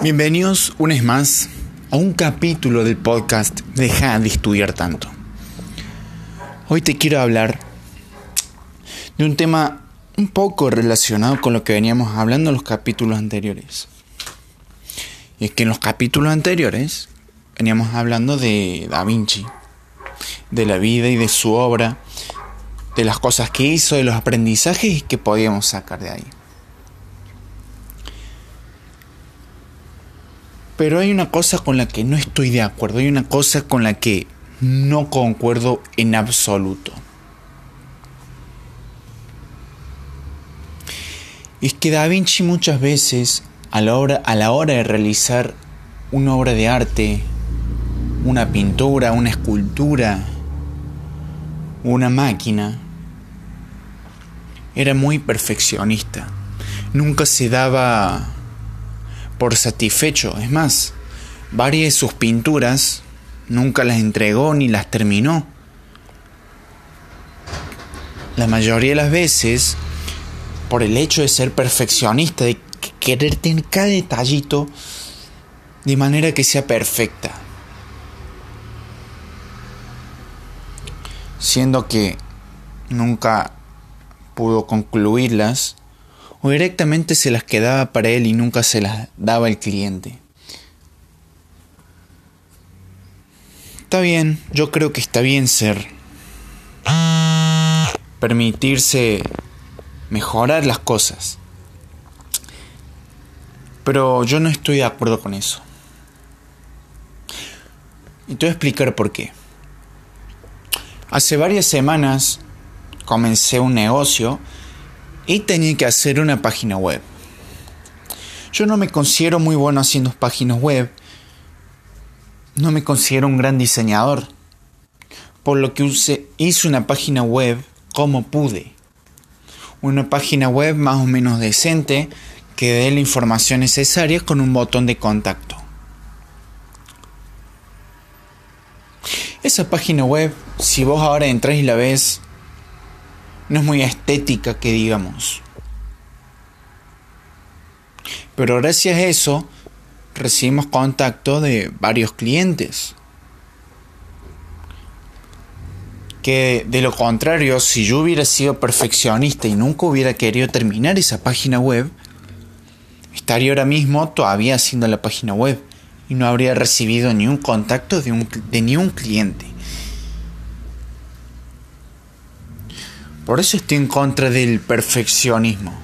Bienvenidos una vez más a un capítulo del podcast Deja de estudiar tanto. Hoy te quiero hablar de un tema un poco relacionado con lo que veníamos hablando en los capítulos anteriores. Y es que en los capítulos anteriores veníamos hablando de Da Vinci, de la vida y de su obra, de las cosas que hizo, de los aprendizajes que podíamos sacar de ahí. Pero hay una cosa con la que no estoy de acuerdo, hay una cosa con la que no concuerdo en absoluto. Es que Da Vinci muchas veces a la hora, a la hora de realizar una obra de arte, una pintura, una escultura, una máquina, era muy perfeccionista. Nunca se daba por satisfecho. Es más, varias de sus pinturas nunca las entregó ni las terminó. La mayoría de las veces, por el hecho de ser perfeccionista, de querer tener cada detallito de manera que sea perfecta. Siendo que nunca pudo concluirlas o directamente se las quedaba para él y nunca se las daba al cliente. Está bien, yo creo que está bien ser. Permitirse mejorar las cosas. Pero yo no estoy de acuerdo con eso. Y te voy a explicar por qué. Hace varias semanas comencé un negocio y tenía que hacer una página web. Yo no me considero muy bueno haciendo páginas web. No me considero un gran diseñador. Por lo que hice una página web como pude. Una página web más o menos decente que dé la información necesaria con un botón de contacto. Esa página web, si vos ahora entras y la ves, no es muy estética que digamos. Pero gracias a eso recibimos contacto de varios clientes. Que de lo contrario, si yo hubiera sido perfeccionista y nunca hubiera querido terminar esa página web, estaría ahora mismo todavía haciendo la página web y no habría recibido ni un contacto de, de ni un cliente. Por eso estoy en contra del perfeccionismo.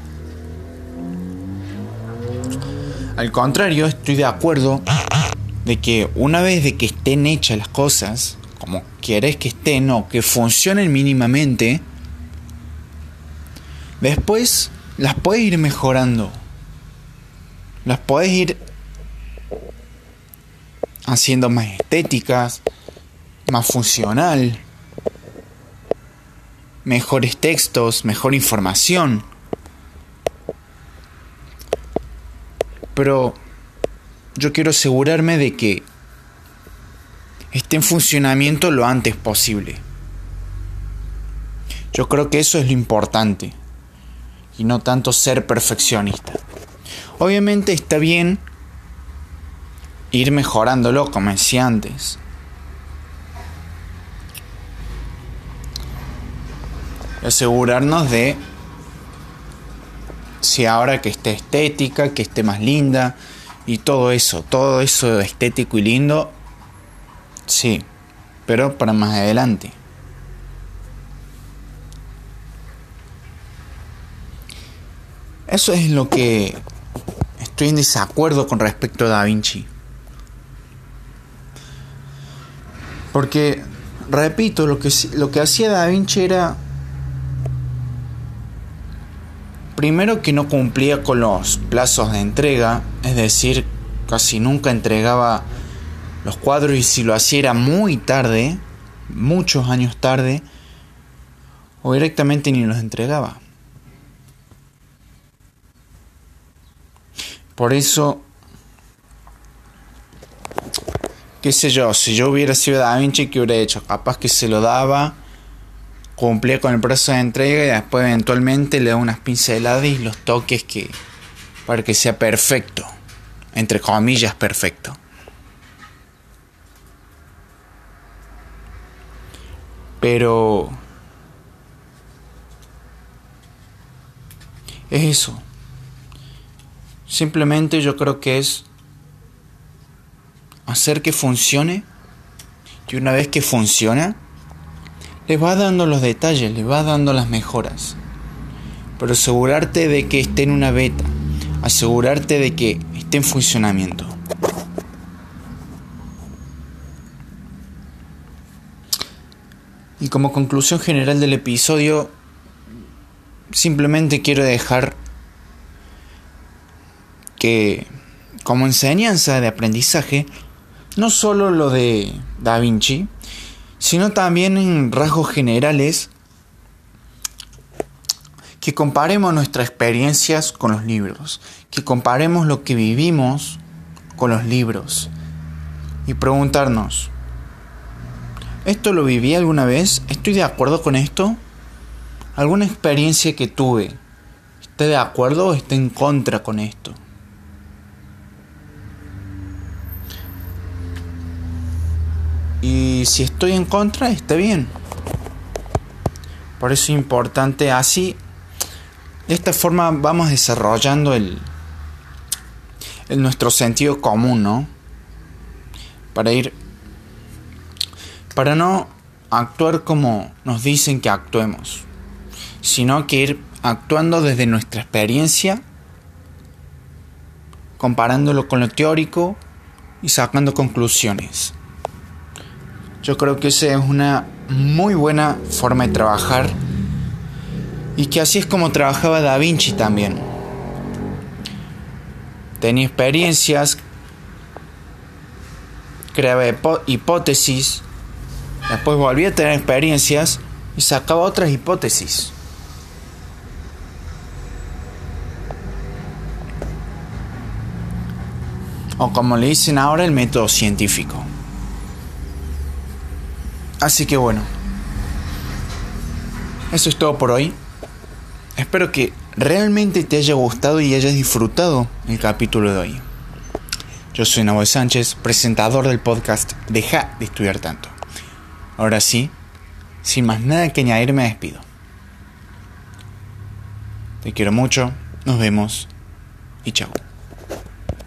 Al contrario, estoy de acuerdo de que una vez de que estén hechas las cosas, como quieres que estén o que funcionen mínimamente, después las puedes ir mejorando. Las puedes ir haciendo más estéticas, más funcional mejores textos, mejor información. Pero yo quiero asegurarme de que esté en funcionamiento lo antes posible. Yo creo que eso es lo importante y no tanto ser perfeccionista. Obviamente está bien ir mejorándolo como decía antes. Asegurarnos de si ahora que esté estética, que esté más linda y todo eso, todo eso estético y lindo, sí, pero para más adelante. Eso es lo que estoy en desacuerdo con respecto a Da Vinci. Porque, repito, lo que, lo que hacía Da Vinci era Primero que no cumplía con los plazos de entrega, es decir, casi nunca entregaba los cuadros y si lo hacía era muy tarde, muchos años tarde, o directamente ni los entregaba. Por eso, qué sé yo, si yo hubiera sido Da Vinci, ¿qué hubiera hecho? Capaz que se lo daba cumplía con el proceso de entrega y después eventualmente le da unas pinceladas y los toques que para que sea perfecto. entre comillas, perfecto. Pero es eso. Simplemente yo creo que es hacer que funcione y una vez que funciona, le va dando los detalles, le va dando las mejoras. Pero asegurarte de que esté en una beta, asegurarte de que esté en funcionamiento. Y como conclusión general del episodio, simplemente quiero dejar que como enseñanza de aprendizaje, no solo lo de Da Vinci, sino también en rasgos generales, que comparemos nuestras experiencias con los libros, que comparemos lo que vivimos con los libros y preguntarnos, ¿Esto lo viví alguna vez? ¿Estoy de acuerdo con esto? ¿Alguna experiencia que tuve? ¿Está de acuerdo o está en contra con esto? Y si estoy en contra, está bien. Por eso es importante así. De esta forma vamos desarrollando el, el nuestro sentido común, ¿no? Para ir para no actuar como nos dicen que actuemos, sino que ir actuando desde nuestra experiencia, comparándolo con lo teórico y sacando conclusiones. Yo creo que esa es una muy buena forma de trabajar y que así es como trabajaba Da Vinci también. Tenía experiencias, creaba hipótesis, Después volví a tener experiencias y sacaba otras hipótesis. O como le dicen ahora, el método científico. Así que bueno. Eso es todo por hoy. Espero que realmente te haya gustado y hayas disfrutado el capítulo de hoy. Yo soy Nabo Sánchez, presentador del podcast Deja de estudiar tanto. Ahora sí, sin más nada que añadir, me despido. Te quiero mucho, nos vemos y chao.